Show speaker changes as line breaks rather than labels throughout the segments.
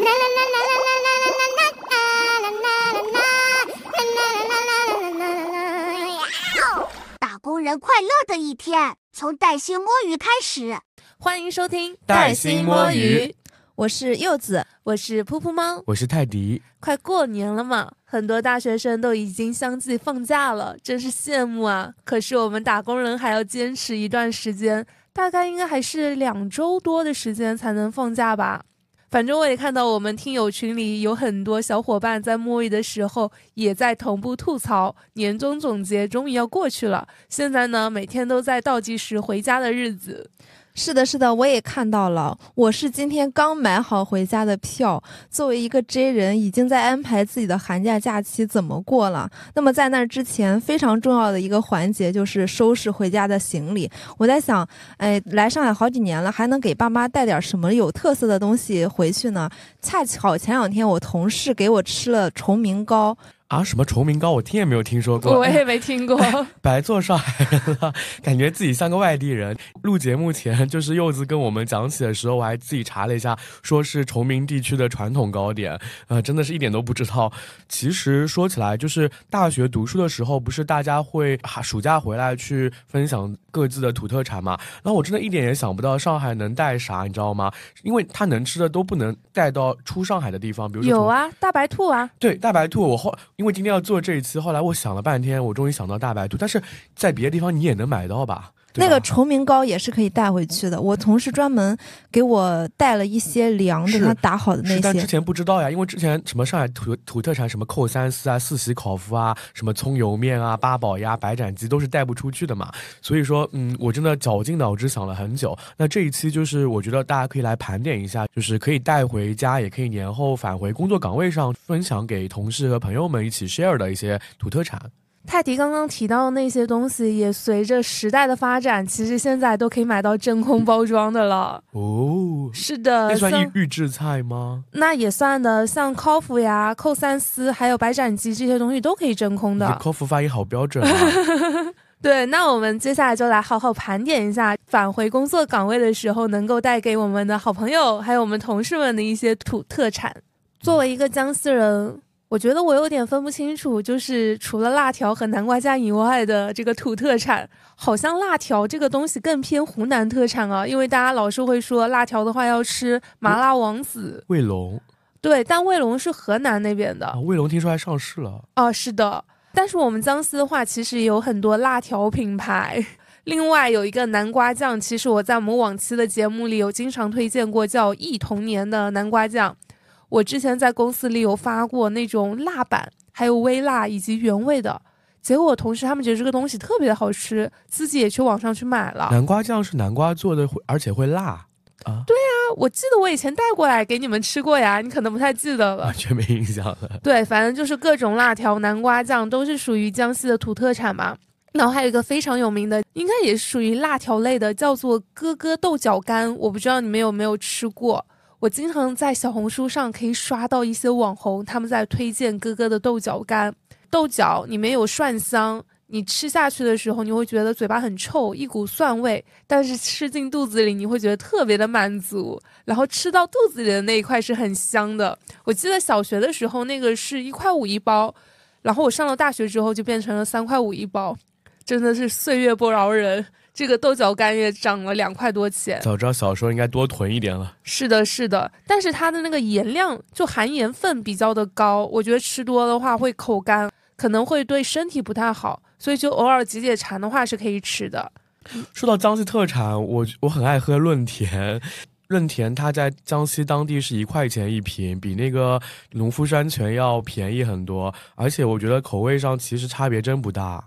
打工人快乐的一天，从带薪摸鱼开始。
欢迎收听《
带薪摸鱼》，
我是柚子，我是噗噗猫，
我是泰迪。
快过年了嘛，很多大学生都已经相继放假了，真是羡慕啊！可是我们打工人还要坚持一段时间，大概应该还是两周多的时间才能放假吧。反正我也看到我们听友群里有很多小伙伴在摸鱼的时候，也在同步吐槽年终总结终于要过去了，现在呢每天都在倒计时回家的日子。
是的，是的，我也看到了。我是今天刚买好回家的票。作为一个 J 人，已经在安排自己的寒假假期怎么过了。那么在那之前，非常重要的一个环节就是收拾回家的行李。我在想，哎，来上海好几年了，还能给爸妈带点什么有特色的东西回去呢？恰巧前两天我同事给我吃了崇明糕。
啊，什么崇明糕，我听也没有听说过，
我也没听过，
白做上海人了，感觉自己像个外地人。录节目前，就是柚子跟我们讲起的时候，我还自己查了一下，说是崇明地区的传统糕点，呃，真的是一点都不知道。其实说起来，就是大学读书的时候，不是大家会暑假回来去分享各自的土特产嘛？然后我真的一点也想不到上海能带啥，你知道吗？因为他能吃的都不能带到出上海的地方，比如
有啊，大白兔啊，
对，大白兔，我后。因为今天要做这一次，后来我想了半天，我终于想到大白兔，但是在别的地方你也能买到吧？
那个崇明糕也是可以带回去的，我同事专门给我带了一些凉的，他打好的那些。
但之前不知道呀，因为之前什么上海土土特产，什么扣三丝啊、四喜烤麸啊、什么葱油面啊、八宝鸭、白斩鸡都是带不出去的嘛。所以说，嗯，我真的绞尽脑汁想了很久。那这一期就是我觉得大家可以来盘点一下，就是可以带回家，也可以年后返回工作岗位上分享给同事和朋友们一起 share 的一些土特产。
泰迪刚刚提到的那些东西，也随着时代的发展，其实现在都可以买到真空包装的了。哦，是的，
那算预预制菜吗？
那也算的，像烤麸呀、扣三丝，还有白斩鸡这些东西都可以真空的。
烤麸发音好标准啊！
对，那我们接下来就来好好盘点一下返回工作岗位的时候，能够带给我们的好朋友还有我们同事们的一些土特产。作为一个江西人。我觉得我有点分不清楚，就是除了辣条和南瓜酱以外的这个土特产，好像辣条这个东西更偏湖南特产啊，因为大家老是会说辣条的话要吃麻辣王子、
卫龙，
对，但卫龙是河南那边的，
卫龙听说还上市了，
哦，是的，但是我们江西的话，其实也有很多辣条品牌，另外有一个南瓜酱，其实我在我们往期的节目里有经常推荐过，叫忆童年的南瓜酱。我之前在公司里有发过那种辣版，还有微辣以及原味的，结果我同事他们觉得这个东西特别的好吃，自己也去网上去买了。
南瓜酱是南瓜做的，而且会辣
啊？对呀，我记得我以前带过来给你们吃过呀，你可能不太记得了，
完全没印象了。
对，反正就是各种辣条、南瓜酱都是属于江西的土特产嘛。然后还有一个非常有名的，应该也是属于辣条类的，叫做哥哥豆角干，我不知道你们有没有吃过。我经常在小红书上可以刷到一些网红，他们在推荐哥哥的豆角干。豆角里面有蒜香，你吃下去的时候你会觉得嘴巴很臭，一股蒜味，但是吃进肚子里你会觉得特别的满足。然后吃到肚子里的那一块是很香的。我记得小学的时候那个是一块五一包，然后我上了大学之后就变成了三块五一包，真的是岁月不饶人。这个豆角干也涨了两块多钱，
早知道小时候应该多囤一点了。
是的，是的，但是它的那个盐量就含盐分比较的高，我觉得吃多的话会口干，可能会对身体不太好，所以就偶尔解解馋的话是可以吃的。
说到江西特产，我我很爱喝润田，润田它在江西当地是一块钱一瓶，比那个农夫山泉要便宜很多，而且我觉得口味上其实差别真不大。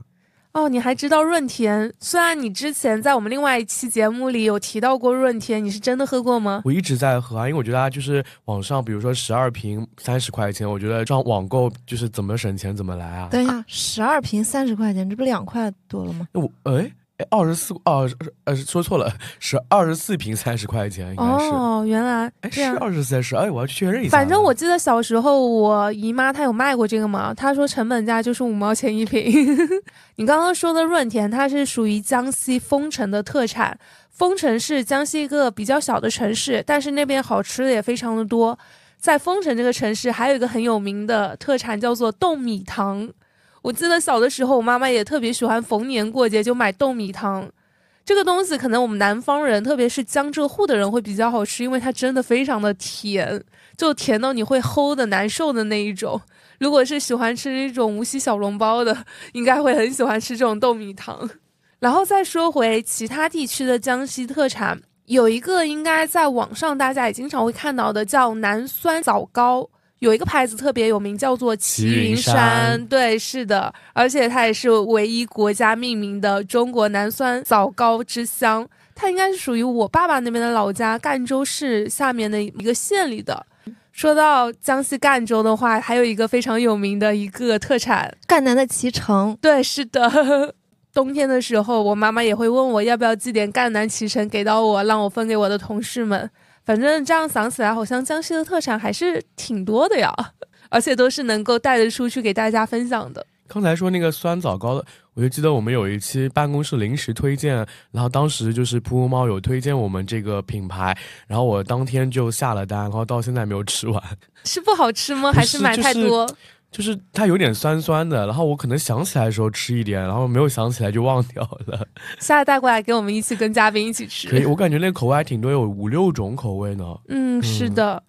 哦，你还知道润田？虽然你之前在我们另外一期节目里有提到过润田，你是真的喝过吗？
我一直在喝啊，因为我觉得它就是网上，比如说十二瓶三十块钱，我觉得这样网购就是怎么省钱怎么来啊。
等一下，十二瓶三十块钱，这不两块多了吗？
我哎。二十四哦，呃，说错了，是二十四瓶三十块钱，应该是
哦，原来
哎是二十四十，哎，我要去确认一
下。反正我记得小时候我姨妈她有卖过这个嘛，她说成本价就是五毛钱一瓶。你刚刚说的润田，它是属于江西丰城的特产，丰城是江西一个比较小的城市，但是那边好吃的也非常的多。在丰城这个城市，还有一个很有名的特产叫做冻米糖。我记得小的时候，我妈妈也特别喜欢逢年过节就买豆米糖。这个东西可能我们南方人，特别是江浙沪的人会比较好吃，因为它真的非常的甜，就甜到你会齁的难受的那一种。如果是喜欢吃那种无锡小笼包的，应该会很喜欢吃这种豆米糖。然后再说回其他地区的江西特产，有一个应该在网上大家也经常会看到的，叫南酸枣糕。有一个牌子特别有名，叫做齐云山。对，是的，而且它也是唯一国家命名的中国南酸枣糕之乡。它应该是属于我爸爸那边的老家赣州市下面的一个县里的。说到江西赣州的话，还有一个非常有名的一个特产——
赣南的脐橙。
对，是的。冬天的时候，我妈妈也会问我要不要寄点赣南脐橙给到我，让我分给我的同事们。反正这样想起来，好像江西的特产还是挺多的呀，而且都是能够带得出去给大家分享的。
刚才说那个酸枣糕的，我就记得我们有一期办公室临时推荐，然后当时就是噗噗猫有推荐我们这个品牌，然后我当天就下了单，然后到现在没有吃完。
是不好吃吗？还是买太多？
就是它有点酸酸的，然后我可能想起来的时候吃一点，然后没有想起来就忘掉了。
下次带过来给我们一起跟嘉宾一起吃。
可以，我感觉那口味还挺多，有五六种口味呢。
嗯，是的。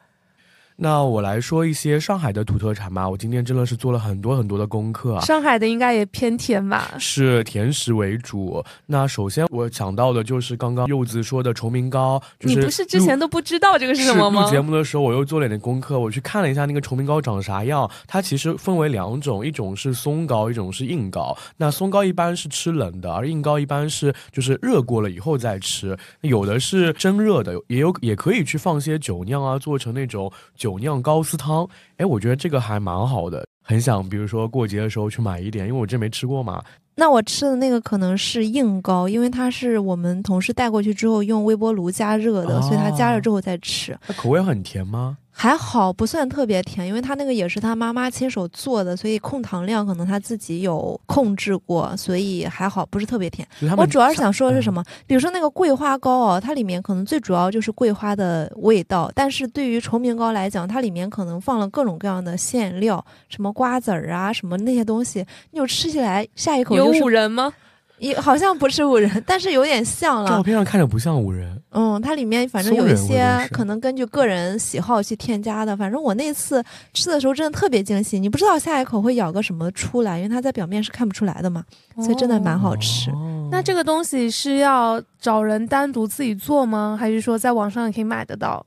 那我来说一些上海的土特产吧。我今天真的是做了很多很多的功课。
上海的应该也偏甜吧？
是甜食为主。那首先我想到的就是刚刚柚子说的崇明糕。
你不是之前都不知道这个是什么吗？
录节目的时候我又做了点功课，我去看了一下那个崇明糕长啥样。它其实分为两种，一种是松糕，一种是硬糕。那松糕一般是吃冷的，而硬糕一般是就是热过了以后再吃。有的是蒸热的，也有也可以去放些酒酿啊，做成那种。酒酿高丝汤，哎，我觉得这个还蛮好的，很想比如说过节的时候去买一点，因为我这没吃过嘛。
那我吃的那个可能是硬糕，因为它是我们同事带过去之后用微波炉加热的，所以它加热之后再吃。
它口味很甜吗？
还好不算特别甜，因为他那个也是他妈妈亲手做的，所以控糖量可能他自己有控制过，所以还好不是特别甜。我主要是想说的是什么？比如说那个桂花糕哦，它里面可能最主要就是桂花的味道，但是对于崇明糕来讲，它里面可能放了各种各样的馅料，什么瓜子儿啊，什么那些东西，你就吃起来下一口
有五仁吗？
也好像不是五仁，但是有点像了。
照片上看着不像五仁。
嗯，它里面反正有一些可能根据个人喜好去添加的。反正我那次吃的时候真的特别惊喜，你不知道下一口会咬个什么出来，因为它在表面是看不出来的嘛，所以真的蛮好吃。
那这个东西是要找人单独自己做吗？还是说在网上也可以买得到？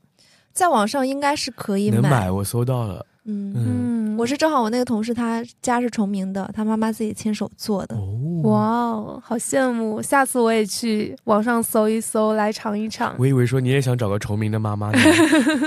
在网上应该是可以
买，我搜到了。
嗯嗯，我是正好我那个同事他家是崇明的，他妈妈自己亲手做的。
哇哦，好羡慕！下次我也去网上搜一搜来尝一尝。
我以为说你也想找个崇明的妈妈呢。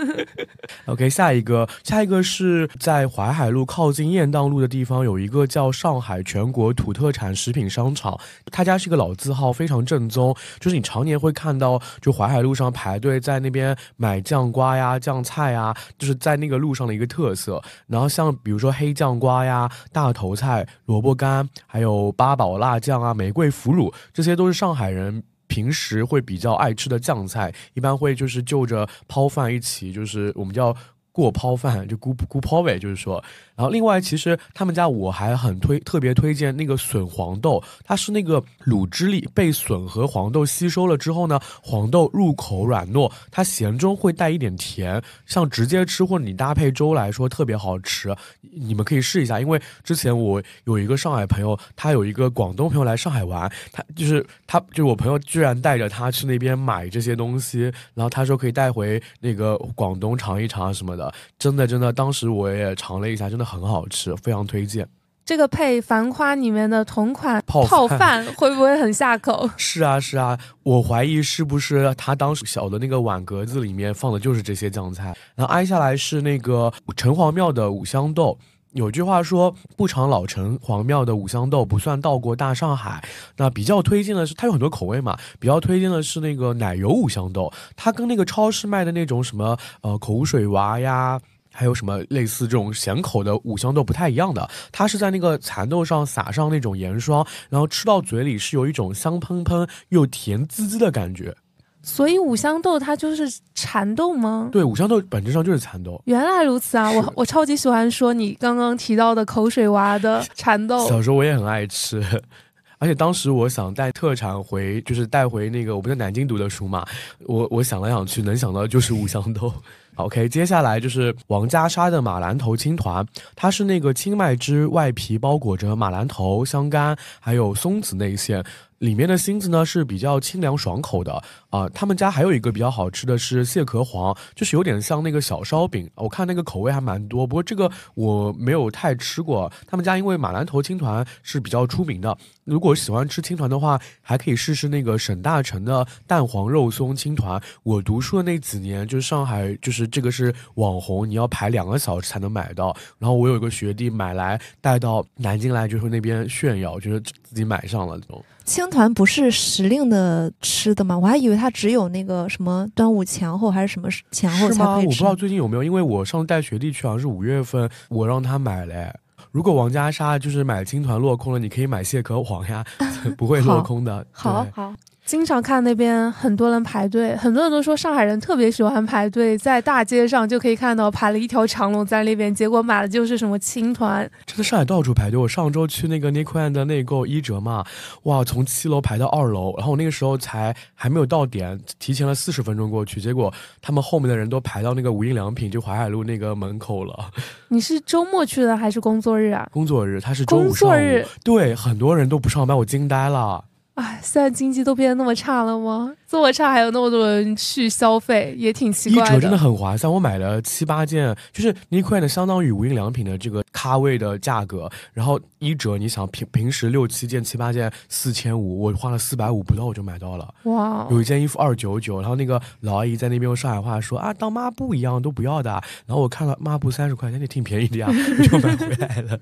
OK，下一个，下一个是在淮海路靠近雁荡路的地方有一个叫上海全国土特产食品商场，他家是一个老字号，非常正宗，就是你常年会看到就淮海路上排队在那边买酱瓜呀、酱菜呀，就是在那个路上的一个特色。然后像比如说黑酱瓜呀、大头菜、萝卜干，还有八宝辣酱啊、玫瑰腐乳，这些都是上海人平时会比较爱吃的酱菜，一般会就是就着泡饭一起，就是我们叫过泡饭，就咕咕泡呗，就是说。然后另外，其实他们家我还很推特别推荐那个笋黄豆，它是那个卤汁里被笋和黄豆吸收了之后呢，黄豆入口软糯，它咸中会带一点甜，像直接吃或者你搭配粥来说特别好吃，你们可以试一下。因为之前我有一个上海朋友，他有一个广东朋友来上海玩，他就是他就我朋友居然带着他去那边买这些东西，然后他说可以带回那个广东尝一尝什么的，真的真的，当时我也尝了一下，真的。很好吃，非常推荐。
这个配《繁花》里面的同款
泡
饭 会不会很下口？
是啊，是啊，我怀疑是不是他当时小的那个碗格子里面放的就是这些酱菜。然后挨下来是那个城隍庙的五香豆。有句话说，不尝老城隍庙的五香豆，不算到过大上海。那比较推荐的是，它有很多口味嘛，比较推荐的是那个奶油五香豆。它跟那个超市卖的那种什么呃口水娃呀。还有什么类似这种咸口的五香豆不太一样的，它是在那个蚕豆上撒上那种盐霜，然后吃到嘴里是有一种香喷喷又甜滋滋的感觉。
所以五香豆它就是蚕豆吗？
对，五香豆本质上就是蚕豆。
原来如此啊！我我超级喜欢说你刚刚提到的口水娃的蚕豆。
小时候我也很爱吃，而且当时我想带特产回，就是带回那个我不在南京读的书嘛，我我想来想去，能想到的就是五香豆。OK，接下来就是王家沙的马兰头青团，它是那个青麦汁外皮包裹着马兰头、香干还有松子内馅，里面的芯子呢是比较清凉爽口的啊、他们家还有一个比较好吃的是蟹壳黄，就是有点像那个小烧饼，我看那个口味还蛮多，不过这个我没有太吃过。他们家因为马兰头青团是比较出名的，如果喜欢吃青团的话，还可以试试那个沈大成的蛋黄肉松青团。我读书的那几年，就是上海，就是这个是网红，你要排两个小时才能买到。然后我有一个学弟买来带到南京来，就是那边炫耀，就是自己买上了。
青团不是时令的吃的吗？我还以为它只有那个什么端午前后还是什么前后？才可以吃
我不知。道最近有没有，因为我上次带学弟去，好像是五月份，我让他买嘞。如果王家沙就是买青团落空了，你可以买蟹壳黄呀，不会落空的。对
好好，
经常看那边很多人排队，很多人都说上海人特别喜欢排队，在大街上就可以看到排了一条长龙在那边，结果买的就是什么青团。
真的上海到处排队。我上周去那个 Nick One 的内购一折嘛，哇，从七楼排到二楼，然后我那个时候才还没有到点，提前了四十分钟过去，结果他们后面的人都排到那个无印良品，就淮海路那个门口了。
你是周末去的还是工作日啊？
工作日，他是周五
工
上午，
作日
对，很多人都不上班，我惊呆了。
哎，现在经济都变得那么差了吗？这么差还有那么多人去消费，也挺奇怪
一折真的很划算，我买了七八件，就是 One 的相当于无印良品的这个咖位的价格，然后一折，你想平平时六七件、七八件四千五，我花了四百五不到我就买到了。
哇！
有一件衣服二九九，然后那个老阿姨在那边用上海话说啊，当抹布一样都不要的。然后我看了抹布三十块钱，也挺便宜的呀，我就买回来了。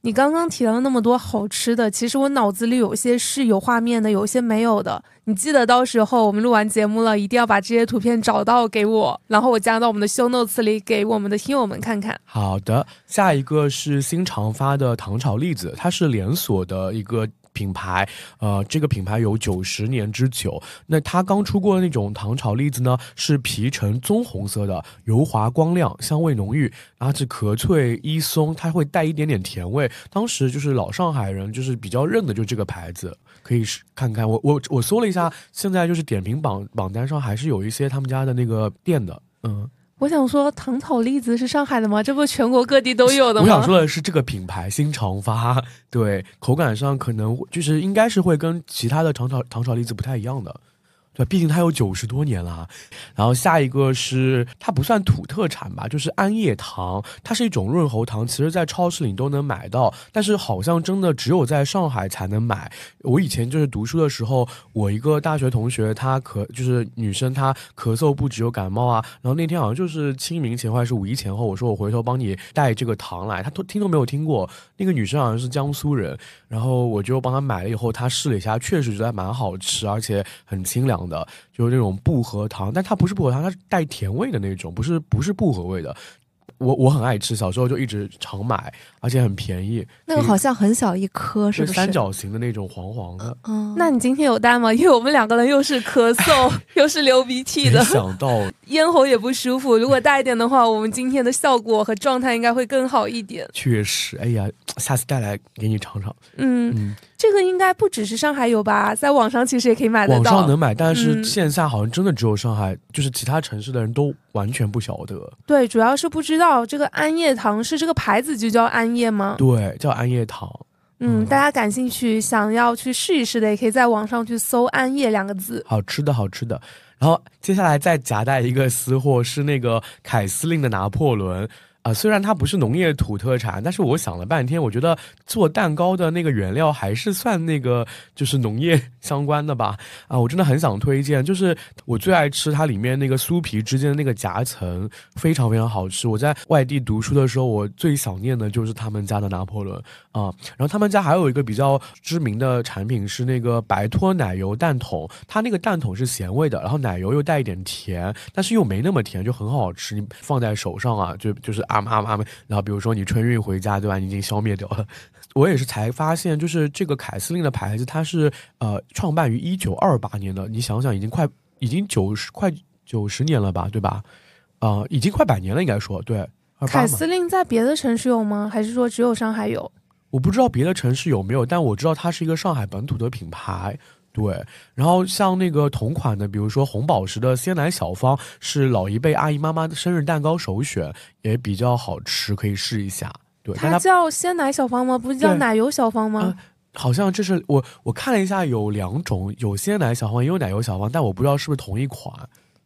你刚刚提了那么多好吃的，其实我脑子里有些是有画面的，有些没有的。你记得到时候我们录完节目了，一定要把这些图片找到给我，然后我加到我们的 show notes 里，给我们的听友们看看。
好的，下一个是新常发的糖炒栗子，它是连锁的一个。品牌，呃，这个品牌有九十年之久。那它刚出过的那种糖炒栗子呢，是皮呈棕红色的，油滑光亮，香味浓郁，而且壳脆衣松，它会带一点点甜味。当时就是老上海人就是比较认的，就这个牌子，可以是看看。我我我搜了一下，现在就是点评榜榜单上还是有一些他们家的那个店的，嗯。
我想说，糖炒栗子是上海的吗？这不全国各地都有的吗？
我想说的是，这个品牌新长发，对口感上可能就是应该是会跟其他的糖炒糖炒栗子不太一样的。对，毕竟它有九十多年了。然后下一个是它不算土特产吧，就是安叶糖，它是一种润喉糖，其实在超市里都能买到，但是好像真的只有在上海才能买。我以前就是读书的时候，我一个大学同学，她咳就是女生，她咳嗽不止有感冒啊，然后那天好像就是清明前或者是五一前后，我说我回头帮你带这个糖来，她都听都没有听过。那个女生好像是江苏人，然后我就帮她买了以后，她试了一下，确实觉得蛮好吃，而且很清凉的，就是那种薄荷糖，但它不是薄荷糖，它是带甜味的那种，不是不是薄荷味的。我我很爱吃，小时候就一直常买，而且很便宜。
那个好像很小一颗，是不是？
三角形的那种黄黄的。
嗯，
那你今天有带吗？因为我们两个人又是咳嗽 又是流鼻涕的
没，想到
咽喉也不舒服。如果带一点的话，我们今天的效果和状态应该会更好一点。
确实，哎呀，下次带来给你尝尝。
嗯，
嗯，
这个应该不只是上海有吧，在网上其实也可以买得到网。
上能买，但是
嗯
线下好像真的只有上海，就是其他城市的人都完全不晓得。
对，主要是不知道这个安叶堂是这个牌子就叫安叶吗？
对，叫安叶堂。
嗯，
嗯
大家感兴趣想要去试一试的，也可以在网上去搜“安叶”两个字。
好吃的，好吃的。然后接下来再夹带一个私货，是那个凯司令的拿破仑。啊、虽然它不是农业土特产，但是我想了半天，我觉得做蛋糕的那个原料还是算那个就是农业 相关的吧。啊，我真的很想推荐，就是我最爱吃它里面那个酥皮之间的那个夹层，非常非常好吃。我在外地读书的时候，我最想念的就是他们家的拿破仑啊。然后他们家还有一个比较知名的产品是那个白脱奶油蛋筒，它那个蛋筒是咸味的，然后奶油又带一点甜，但是又没那么甜，就很好吃。你放在手上啊，就就是啊嘛啊嘛啊嘛。然后比如说你春运回家，对吧？你已经消灭掉了。我也是才发现，就是这个凯司令的牌子，它是呃创办于一九二八年的，你想想已经快已经九十快九十年了吧，对吧？啊、已经快百年了，应该说对。
凯司令在别的城市有吗？还是说只有上海有？
我不知道别的城市有没有，但我知道它是一个上海本土的品牌。对，然后像那个同款的，比如说红宝石的鲜奶小方，是老一辈阿姨妈妈的生日蛋糕首选，也比较好吃，可以试一下。对，
它
它
叫鲜奶小方吗？不是叫奶油小方吗？
啊好像这是我我看了一下，有两种，有鲜奶小方，也有奶油小方，但我不知道是不是同一款。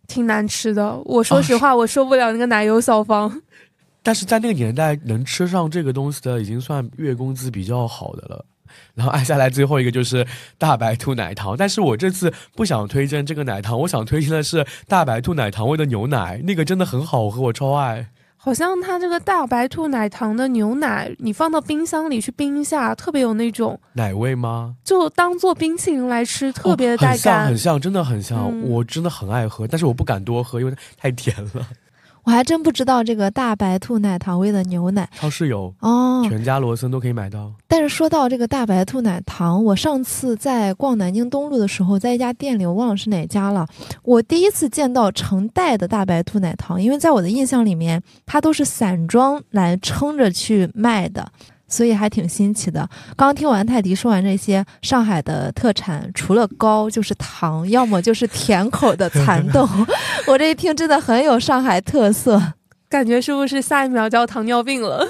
挺难吃的。我说
哦
实话，我受不了那个奶油小方。
但是在那个年代，能吃上这个东西的，已经算月工资比较好的了。然后按下来最后一个就是大白兔奶糖，但是我这次不想推荐这个奶糖，我想推荐的是大白兔奶糖味的牛奶，那个真的很好喝，我超爱。
好像它这个大白兔奶糖的牛奶，你放到冰箱里去冰一下，特别有那种，
奶味吗？
就当做冰淇淋来吃，特别的
哦
带感
很像很。像，真的很像。
嗯
我真的很爱喝，但是我不敢多喝，因为太甜了。
我还真不知道这个大白兔奶糖味的牛奶
超市有，
哦。
全家、罗森都可以买到。
但是说到这个大白兔奶糖，我上次在逛南京东路的时候，在一家店里，我忘了是哪家了。我第一次见到成袋的大白兔奶糖，因为在我的印象里面，它都是散装来撑着去卖的。所以还挺新奇的。刚听完泰迪说完这些上海的特产，除了糕就是糖，要么就是甜口的蚕豆。我这一听真的很有上海特色。
感觉是不是下一秒就要糖尿病了？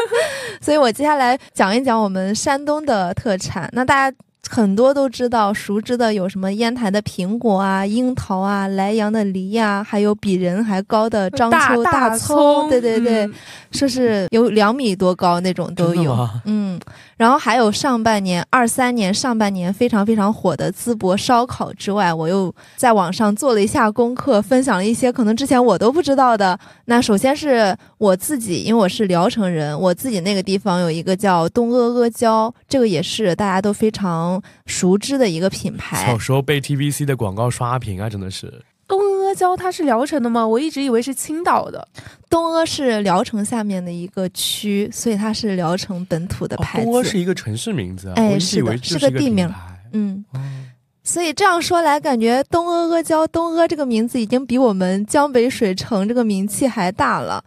所以我接下来讲一讲我们山东的特产。那大家很多都知道、熟知的有什么烟台的苹果啊、樱桃啊、莱阳的梨呀、还有比人还高的章丘
大
葱，对对对，
嗯
说是有两米多高那种都有。嗯，然后还有上半年二三年上半年非常非常火的淄博烧烤之外，我又在网上做了一下功课，分享了一些可能之前我都不知道的。那首先是我自己，因为我是聊城人，我自己那个地方有一个叫东阿阿胶，这个也是大家都非常熟知的一个品牌
小。时候被 TVC 的广告刷屏啊，真的是。
东阿胶它是聊城的吗？我一直以为是青岛的。
东阿是聊城下面的一个区，所以它是聊城本土的
哦
牌子。
东阿是一个城市名字啊，
哎
我一直以为
是
个
是个地名嗯。
哦
所以这样说来，感觉东阿阿胶东阿这个名字已经比我们江北水城这个名气还大了。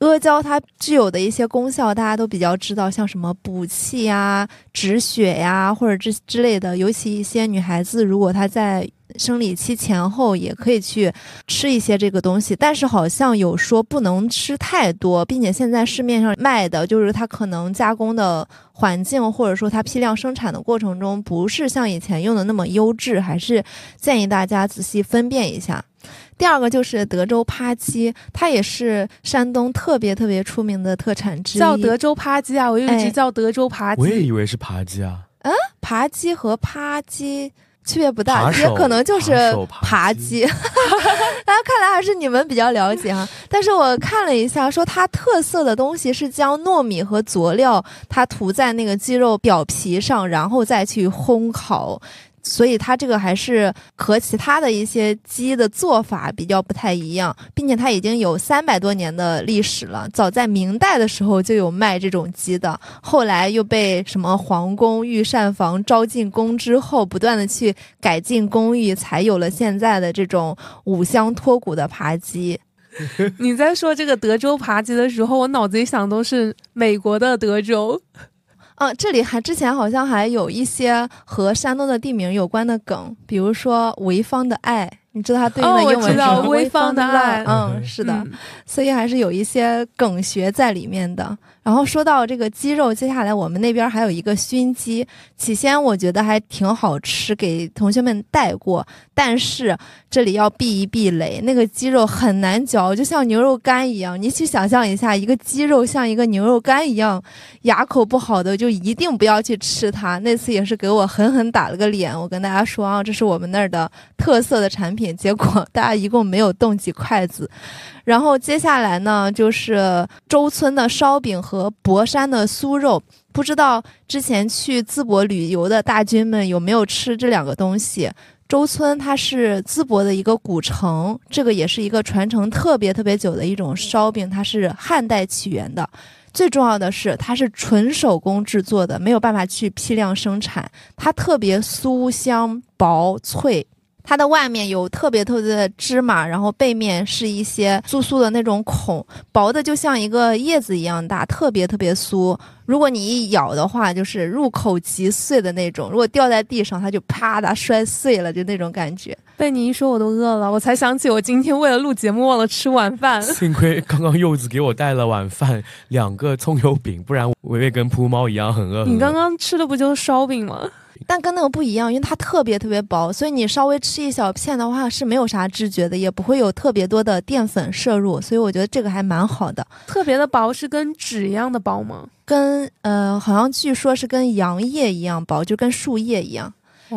阿胶它具有的一些功效，大家都比较知道，像什么补气呀、止血呀，或者这之类的。尤其一些女孩子，如果她在生理期前后，也可以去吃一些这个东西。但是好像有说不能吃太多，并且现在市面上卖的就是它可能加工的环境，或者说它批量生产的过程中，不是像以前用的那么优质，还是建议大家仔细分辨一下。第二个就是德州扒鸡，它也是山东特别特别出名的特产之一。
叫德州扒鸡啊，我一直
哎
叫德州扒鸡。
我也以为是扒鸡啊，嗯
扒鸡和扒鸡区别不大，也可能就是
扒鸡。
大家看来还是你们比较了解哈。但是我看了一下，说它特色的东西是将糯米和佐料它涂在那个鸡肉表皮上，然后再去烘烤。所以它这个还是和其他的一些鸡的做法比较不太一样，并且它已经有三百多年的历史了。早在明代的时候就有卖这种鸡的，后来又被什么皇宫御膳房招进宫之后，不断的去改进工艺，才有了现在的这种五香脱骨的扒鸡。
你在说这个德州扒鸡的时候，我脑子里想都是美国的德州。
嗯，这里还之前好像还有一些和山东的地名有关的梗，比如说潍坊的爱，你知道它对应的英文是
潍坊的爱
嗯，是的，
嗯
所以还是有一些梗学在里面的。然后说到这个鸡肉，接下来我们那边还有一个熏鸡，起先我觉得还挺好吃，给同学们带过，但是这里要避一避雷，那个鸡肉很难嚼，就像牛肉干一样。你去想象一下，一个鸡肉像一个牛肉干一样，牙口不好的就一定不要去吃它。那次也是给我狠狠打了个脸，我跟大家说啊，这是我们那儿的特色的产品，结果大家一共没有动几筷子。然后接下来呢，就是周村的烧饼和博山的酥肉。不知道之前去淄博旅游的大军们有没有吃这两个东西？周村它是淄博的一个古城，这个也是一个传承特别特别久的一种烧饼，它是汉代起源的。最重要的是，它是纯手工制作的，没有办法去批量生产，它特别酥香薄脆。它的外面有特别特别的芝麻，然后背面是一些酥酥的那种孔，薄的就像一个叶子一样大，特别特别酥。如果你一咬的话，就是入口即碎的那种。如果掉在地上，它就啪嗒摔碎了，就那种感觉。
被你一说，我都饿了。我才想起我今天为了录节目忘了吃晚饭。
幸亏刚刚柚子给我带了晚饭，两个葱油饼，不然我也跟扑猫一样很饿。
你刚刚吃的不就是烧饼吗？
但跟那个不一样，因为它特别特别薄，所以你稍微吃一小片的话是没有啥知觉的，也不会有特别多的淀粉摄入，所以我觉得这个还蛮好的。
特别的薄是跟纸一样的薄吗？
跟呃，好像据说是跟杨叶一样薄，就跟树叶一样。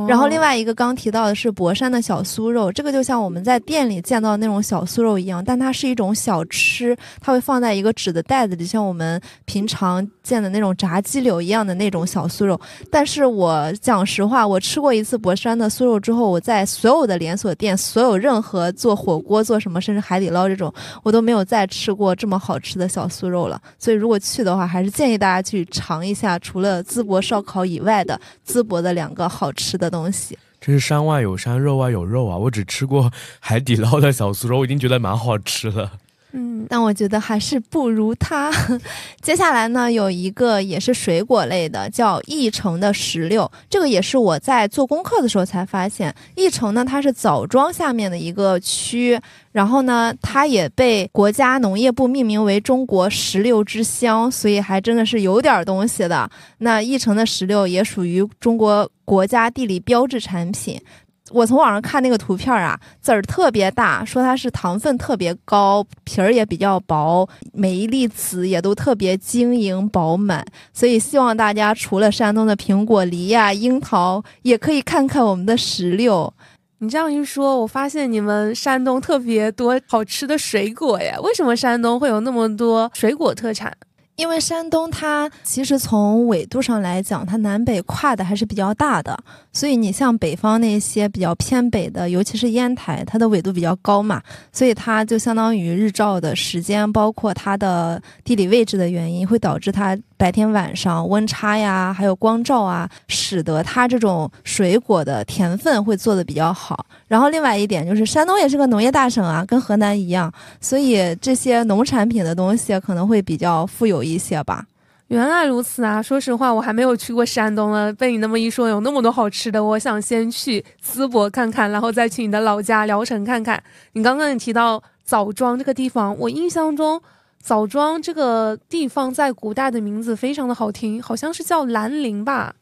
然后另外一个刚提到的是博山的小酥肉，这个就像我们在店里见到的那种小酥肉一样，但它是一种小吃，它会放在一个纸的袋子里，像我们平常见的那种炸鸡柳一样的那种小酥肉。但是我讲实话，我吃过一次博山的酥肉之后，我在所有的连锁店，所有任何做火锅、做什么，甚至海底捞这种，我都没有再吃过这么好吃的小酥肉了。所以如果去的话，还是建议大家去尝一下，除了淄博烧烤以外的淄博的两个好吃的。的东西，
这是山外有山，肉外有肉啊！我只吃过海底捞的小酥肉，我已经觉得蛮好吃了。
嗯，但我觉得还是不如它。接下来呢，有一个也是水果类的，叫益城的石榴。这个也是我在做功课的时候才发现，益城呢，它是枣庄下面的一个区。然后呢，它也被国家农业部命名为中国石榴之乡，所以还真的是有点东西的。那益城的石榴也属于中国国家地理标志产品。我从网上看那个图片啊，籽儿特别大，说它是糖分特别高，皮儿也比较薄，每一粒籽也都特别晶莹饱满。所以希望大家除了山东的苹果、梨呀、樱桃，也可以看看我们的石榴。
你这样一说，我发现你们山东特别多好吃的水果呀。为什么山东会有那么多水果特产？
因为山东它其实从纬度上来讲，它南北跨的还是比较大的，所以你像北方那些比较偏北的，尤其是烟台，它的纬度比较高嘛，所以它就相当于日照的时间，包括它的地理位置的原因，会导致它白天晚上温差呀，还有光照啊，使得它这种水果的甜分会做的比较好。然后另外一点就是，山东也是个农业大省啊，跟河南一样，所以这些农产品的东西可能会比较富有。一些吧，
原来如此啊！说实话，我还没有去过山东呢。被你那么一说，有那么多好吃的，我想先去淄博看看，然后再去你的老家聊城看看。你刚刚也提到枣庄这个地方，我印象中枣庄这个地方在古代的名字非常的好听，好像是叫兰陵吧？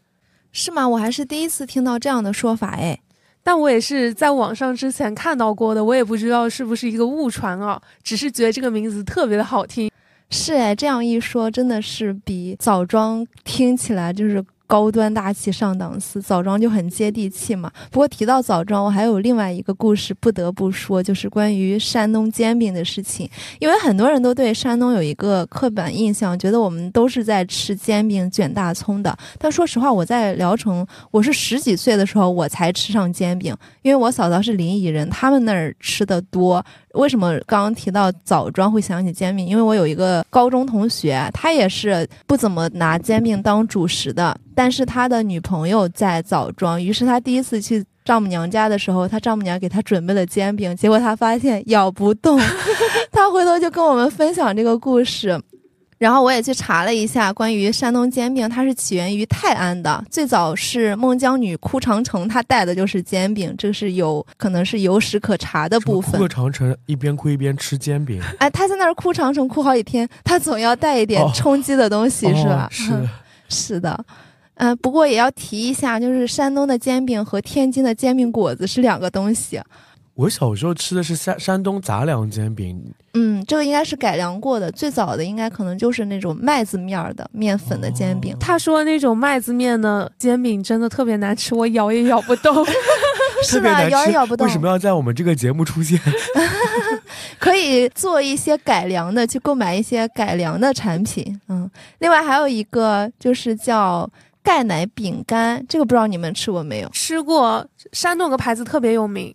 是吗？我还是第一次听到这样的说法哎。
但我也是在网上之前看到过的，我也不知道是不是一个误传啊，只是觉得这个名字特别的好听。
是哎，这样一说，真的是比枣庄听起来就是。高端大气上档次，枣庄就很接地气嘛。不过提到枣庄，我还有另外一个故事不得不说，就是关于山东煎饼的事情。因为很多人都对山东有一个刻板印象，觉得我们都是在吃煎饼卷大葱的。但说实话，我在聊城，我是十几岁的时候我才吃上煎饼，因为我嫂嫂是临沂人，他们那儿吃的多。为什么刚刚提到枣庄会想起煎饼？因为我有一个高中同学，他也是不怎么拿煎饼当主食的。但是他的女朋友在枣庄，于是他第一次去丈母娘家的时候，他丈母娘给他准备了煎饼，结果他发现咬不动，他回头就跟我们分享这个故事。然后我也去查了一下关于山东煎饼，它是起源于泰安的，最早是孟姜女哭长城，她带的就是煎饼，这是有可能是有史可查的部分。
哭长城一边哭一边吃煎饼，
哎，他在那儿哭长城哭好几天，他总要带一点充饥的东西，是吧？
是
是的。嗯，不过也要提一下，就是山东的煎饼和天津的煎饼果子是两个东西。
我小时候吃的是山山东杂粮煎饼，
嗯，这个应该是改良过的，最早的应该可能就是那种麦子面的面粉的煎饼。
他说那种麦子面的煎饼真的特别难吃，我咬也咬不动。
是的，咬也咬不动。
为什么要在我们这个节目出现？
可以做一些改良的，去购买一些改良的产品。嗯，另外还有一个就是叫。钙奶饼干，这个不知道你们吃过没有？
吃过，山东有个牌子特别有名，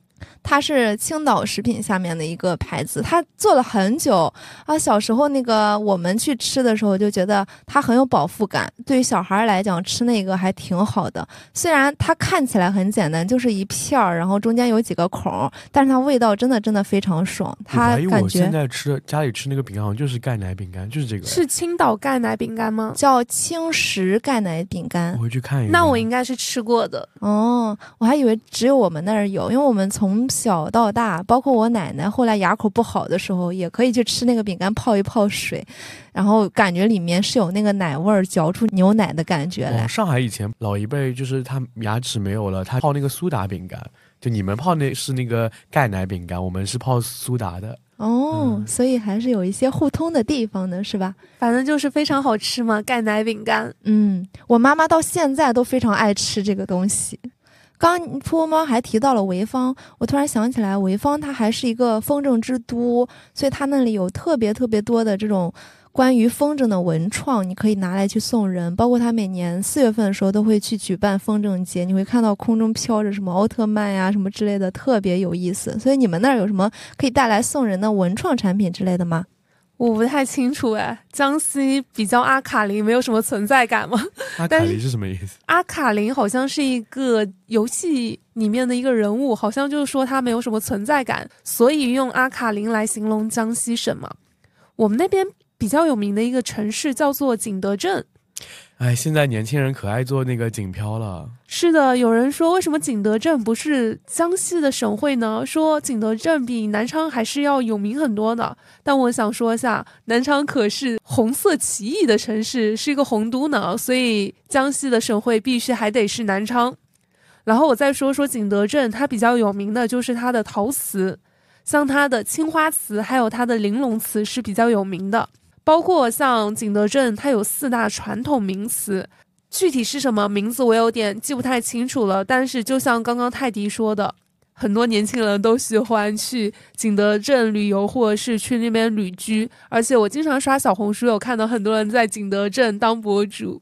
它是青岛食品下面的一个牌子，它做了很久啊。小时候那个我们去吃的时候就觉得它很有饱腹感，对于小孩来讲吃那个还挺好的。虽然它看起来很简单，就是一片儿，然后中间有几个孔，但是它味道真的真的非常爽。它感觉
现在吃家里吃那个饼干好像就是钙奶饼干，就是这个。
是青岛钙奶饼干吗？
叫青石钙奶饼干。
我回去看一下。
那我应该是吃过的
哦，我还以为只有我们那儿有，因为我们从小到大，包括我奶奶后来牙口不好的时候，也可以去吃那个饼干，泡一泡水，然后感觉里面是有那个奶味儿，嚼出牛奶的感觉来。
上海以前老一辈就是他牙齿没有了，他泡那个苏打饼干，就你们泡那是那个钙奶饼干，我们是泡苏打的。
哦，所以还是有一些互通的地方的，是吧？
反正就是非常好吃嘛，钙奶饼干。
嗯，我妈妈到现在都非常爱吃这个东西。刚噗猫还提到了潍坊，我突然想起来，潍坊它还是一个风筝之都，所以它那里有特别特别多的这种。关于风筝的文创，你可以拿来去送人，包括它每年四月份的时候都会去举办风筝节，你会看到空中飘着什么奥特曼呀什么之类的，特别有意思。所以你们那儿有什么可以带来送人的文创产品之类的吗？
我不太清楚哎，江西比较阿卡林没有什么存在感吗？
阿卡林是什么意思？
阿卡林好像是一个游戏里面的一个人物，好像就是说他没有什么存在感，所以用阿卡林来形容江西省嘛。我们那边。比较有名的一个城市叫做景德镇，
哎，现在年轻人可爱做那个景漂了。
是的，有人说为什么景德镇不是江西的省会呢？说景德镇比南昌还是要有名很多的。但我想说一下，南昌可是红色起义的城市，是一个红都呢，所以江西的省会必须还得是南昌。然后我再说说景德镇，它比较有名的就是它的陶瓷，像它的青花瓷，还有它的玲珑瓷是比较有名的。包括像景德镇，它有四大传统名词，具体是什么名字我有点记不太清楚了。但是就像刚刚泰迪说的，很多年轻人都喜欢去景德镇旅游，或者是去那边旅居。而且我经常刷小红书，有看到很多人在景德镇当博主。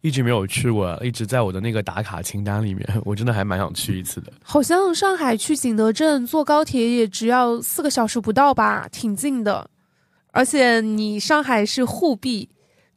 一直没有去过，一直在我的那个打卡清单里面，我真的还蛮想去一次的。
好像上海去景德镇坐高铁也只要四个小时不到吧，挺近的。而且你上海是沪币，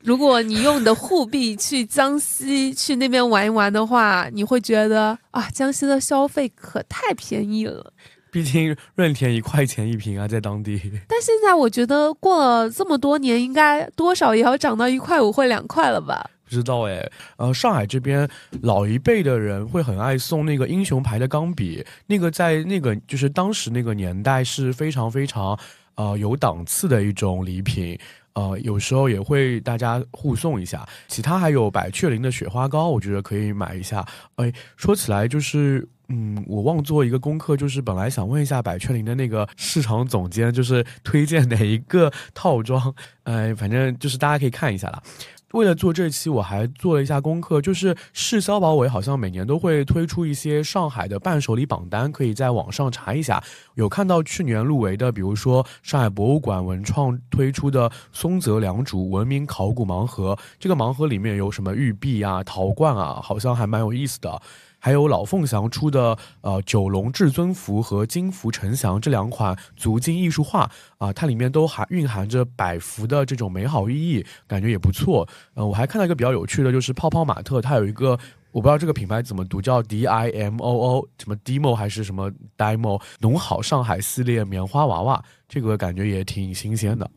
如果你用你的沪币去江西去那边玩一玩的话，你会觉得啊，江西的消费可太便宜了。
毕竟润田一块钱一瓶啊，在当地。
但现在我觉得过了这么多年，应该多少也要涨到一块五或两块了吧？
不知道哎。呃，上海这边老一辈的人会很爱送那个英雄牌的钢笔，那个在那个就是当时那个年代是非常非常。呃，有档次的一种礼品，呃，有时候也会大家互送一下。其他还有百雀羚的雪花膏，我觉得可以买一下。哎，说起来就是，嗯，我忘做一个功课，就是本来想问一下百雀羚的那个市场总监，就是推荐哪一个套装。哎，反正就是大家可以看一下啦。为了做这期，我还做了一下功课，就是市消保委好像每年都会推出一些上海的伴手礼榜单，可以在网上查一下。有看到去年入围的，比如说上海博物馆文创推出的松泽良渚文明考古盲盒，这个盲盒里面有什么玉璧啊、陶罐啊，好像还蛮有意思的。还有老凤祥出的呃九龙至尊符和金福呈祥这两款足金艺术画啊，它里面都含蕴含着百福的这种美好寓意，感觉也不错。呃，我还看到一个比较有趣的，就是泡泡玛特，它有一个我不知道这个品牌怎么读，叫 D I M O O，什么 Demo 还是什么 Demo，农好上海系列棉花娃娃，这个感觉也挺新鲜的。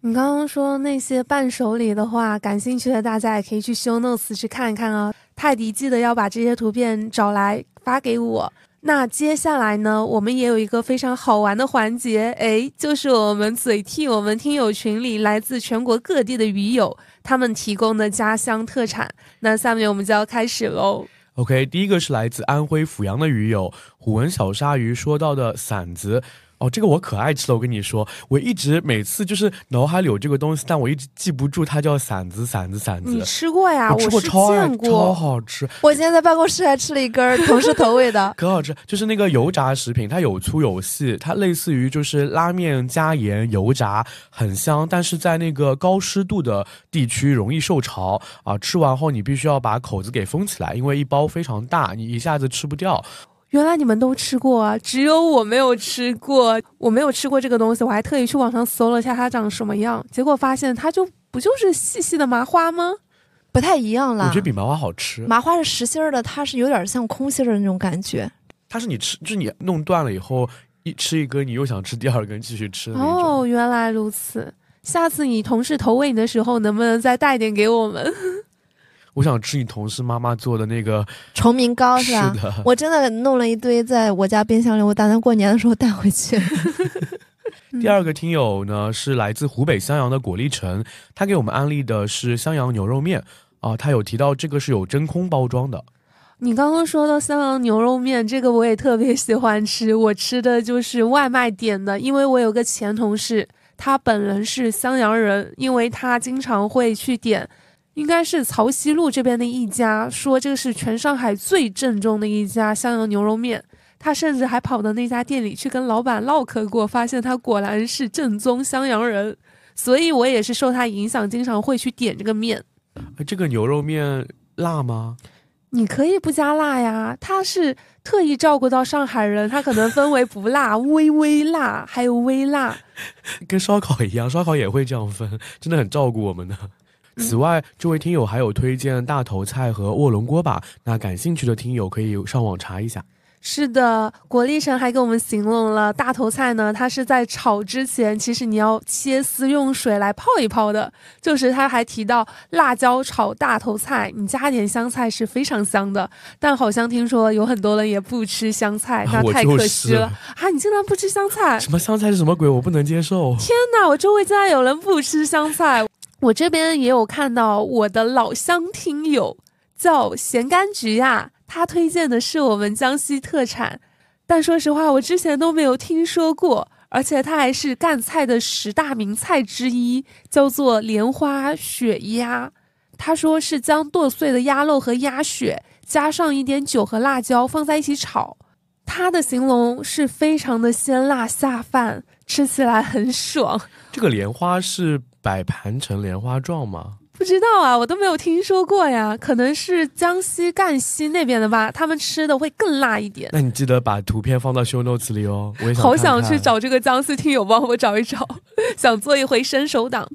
你刚刚说那些伴手礼的话，感兴趣的大家也可以去修 notes 去看一看哦。泰迪记得要把这些图片找来发给我。那接下来呢，我们也有一个非常好玩的环节，哎，就是我们嘴替我们听友群里来自全国各地的鱼友他们提供的家乡特产。那下面我们就要开始喽。
OK，第一个是来自安徽阜阳的鱼友虎纹小鲨鱼说到的馓子。哦，这个我可爱吃了。我跟你说，我一直每次就是脑海里有这个东西，但我一直记不住它叫馓子，馓子，馓子。
你吃过呀？
我吃过，超爱，超好吃。
我今天在办公室还吃了一根同事投喂的，
可好吃。就是那个油炸食品，它有粗有细，它类似于就是拉面加盐油炸，很香。但是在那个高湿度的地区容易受潮啊，吃完后你必须要把口子给封起来，因为一包非常大，你一下子吃不掉。
原来你们都吃过啊，只有我没有吃过。我没有吃过这个东西，我还特意去网上搜了一下它长什么样，结果发现它就不就是细细的麻花吗？
不太一样啦。
我觉得比麻花好吃。
麻花是实心儿的，它是有点像空心儿的那种感觉。
它是你吃，就是你弄断了以后，一吃一根，你又想吃第二根，继续吃的那种。
哦，原来如此。下次你同事投喂你的时候，能不能再带点给我们？
我想吃你同事妈妈做的那个
崇明糕是吧？
的。
我真的弄了一堆在我家冰箱里，我打算过年的时候带回去。
第二个听友呢是来自湖北襄阳的果粒橙，他给我们安利的是襄阳牛肉面啊，他有提到这个是有真空包装的。
你刚刚说到襄阳牛肉面，这个我也特别喜欢吃，我吃的就是外卖点的，因为我有个前同事，他本人是襄阳人，因为他经常会去点。应该是曹溪路这边的一家，说这个是全上海最正宗的一家襄阳牛肉面。他甚至还跑到那家店里去跟老板唠嗑过，发现他果然是正宗襄阳人。所以我也是受他影响，经常会去点这个面。
这个牛肉面辣吗？
你可以不加辣呀。他是特意照顾到上海人，他可能分为不辣、微微辣，还有微辣，
跟烧烤一样，烧烤也会这样分，真的很照顾我们的。此外，这位听友还有推荐大头菜和卧龙锅巴，那感兴趣的听友可以上网查一下。
是的，果粒橙还给我们形容了大头菜呢，它是在炒之前，其实你要切丝用水来泡一泡的。就是他还提到辣椒炒大头菜，你加点香菜是非常香的。但好像听说有很多人也不吃香菜，那太可惜了啊！你竟然不吃香菜？
什么香菜是什么鬼？我不能接受！
天哪，我周围竟然有人不吃香菜。我这边也有看到我的老乡听友叫咸柑橘呀，他推荐的是我们江西特产，但说实话我之前都没有听说过，而且它还是赣菜的十大名菜之一，叫做莲花血鸭。他说是将剁碎的鸭肉和鸭血加上一点酒和辣椒放在一起炒，他的形容是非常的鲜辣下饭，吃起来很爽。
这个莲花是。摆盘成莲花状吗？
不知道啊，我都没有听说过呀。可能是江西赣西那边的吧，他们吃的会更辣一点。
那你记得把图片放到 show notes 里哦。我也
好想去找这个江西听友帮我找一找，想做一回伸手党。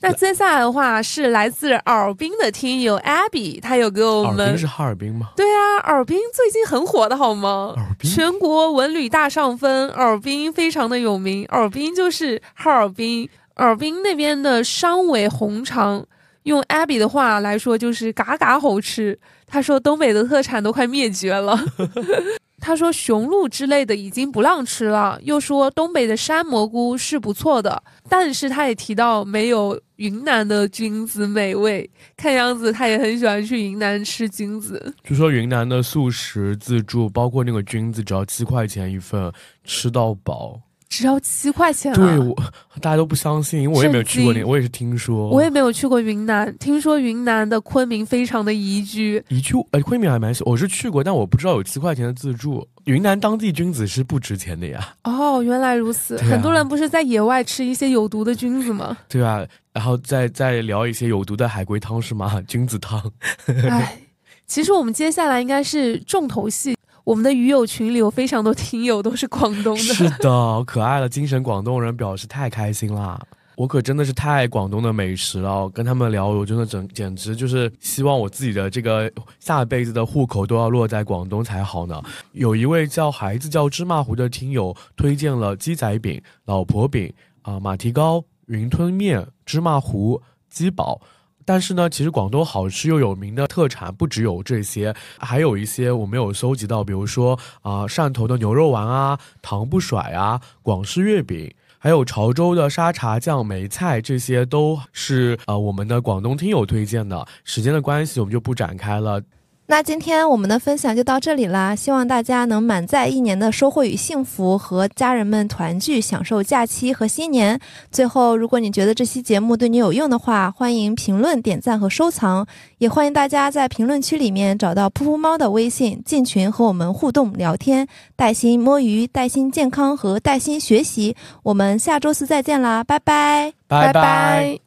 那接下来的话是来自哈尔滨的听友 Abby，他有给我们。
哈尔滨是哈尔滨吗？
对啊，哈尔滨最近很火的好吗？全国文旅大上分，哈尔滨非常的有名。哈尔滨就是哈尔滨。哈尔滨那边的商尾红肠，用 Abby 的话来说就是嘎嘎好吃。他说东北的特产都快灭绝了。他说雄鹿之类的已经不让吃了，又说东北的山蘑菇是不错的，但是他也提到没有云南的菌子美味。看样子他也很喜欢去云南吃菌子。
据说云南的素食自助，包括那个菌子，只要七块钱一份，吃到饱。
只要七块钱啊！
对我，大家都不相信，因为我也没有去过那，我也是听说。
我也没有去过云南，听说云南的昆明非常的宜居。
宜居，哎，昆明还蛮小我是去过，但我不知道有七块钱的自助。云南当地菌子是不值钱的呀。
哦，原来如此。很多人不是在野外吃一些有毒的菌子吗？
对啊，然后再再聊一些有毒的海龟汤是吗？菌子汤。
哎，其实我们接下来应该是重头戏。我们的鱼友群里有非常多听友都是广东的，
是的，可爱了，精神广东人表示太开心啦！我可真的是太爱广东的美食了，跟他们聊，我真的整简直就是希望我自己的这个下辈子的户口都要落在广东才好呢。有一位叫孩子叫芝麻糊的听友推荐了鸡仔饼、老婆饼啊、马蹄糕、云吞面、芝麻糊、鸡煲。但是呢，其实广东好吃又有名的特产不只有这些，还有一些我没有搜集到，比如说啊汕头的牛肉丸啊、糖不甩啊、广式月饼，还有潮州的沙茶酱梅菜，这些都是啊我们的广东听友推荐的。时间的关系，我们就不展开了。
那今天我们的分享就到这里啦，希望大家能满载一年的收获与幸福，和家人们团聚，享受假期和新年。最后，如果你觉得这期节目对你有用的话，欢迎评论、点赞和收藏，也欢迎大家在评论区里面找到噗噗猫的微信，进群和我们互动聊天。带薪摸鱼，带薪健康和带薪学习，我们下周四再见啦，拜拜，
拜拜。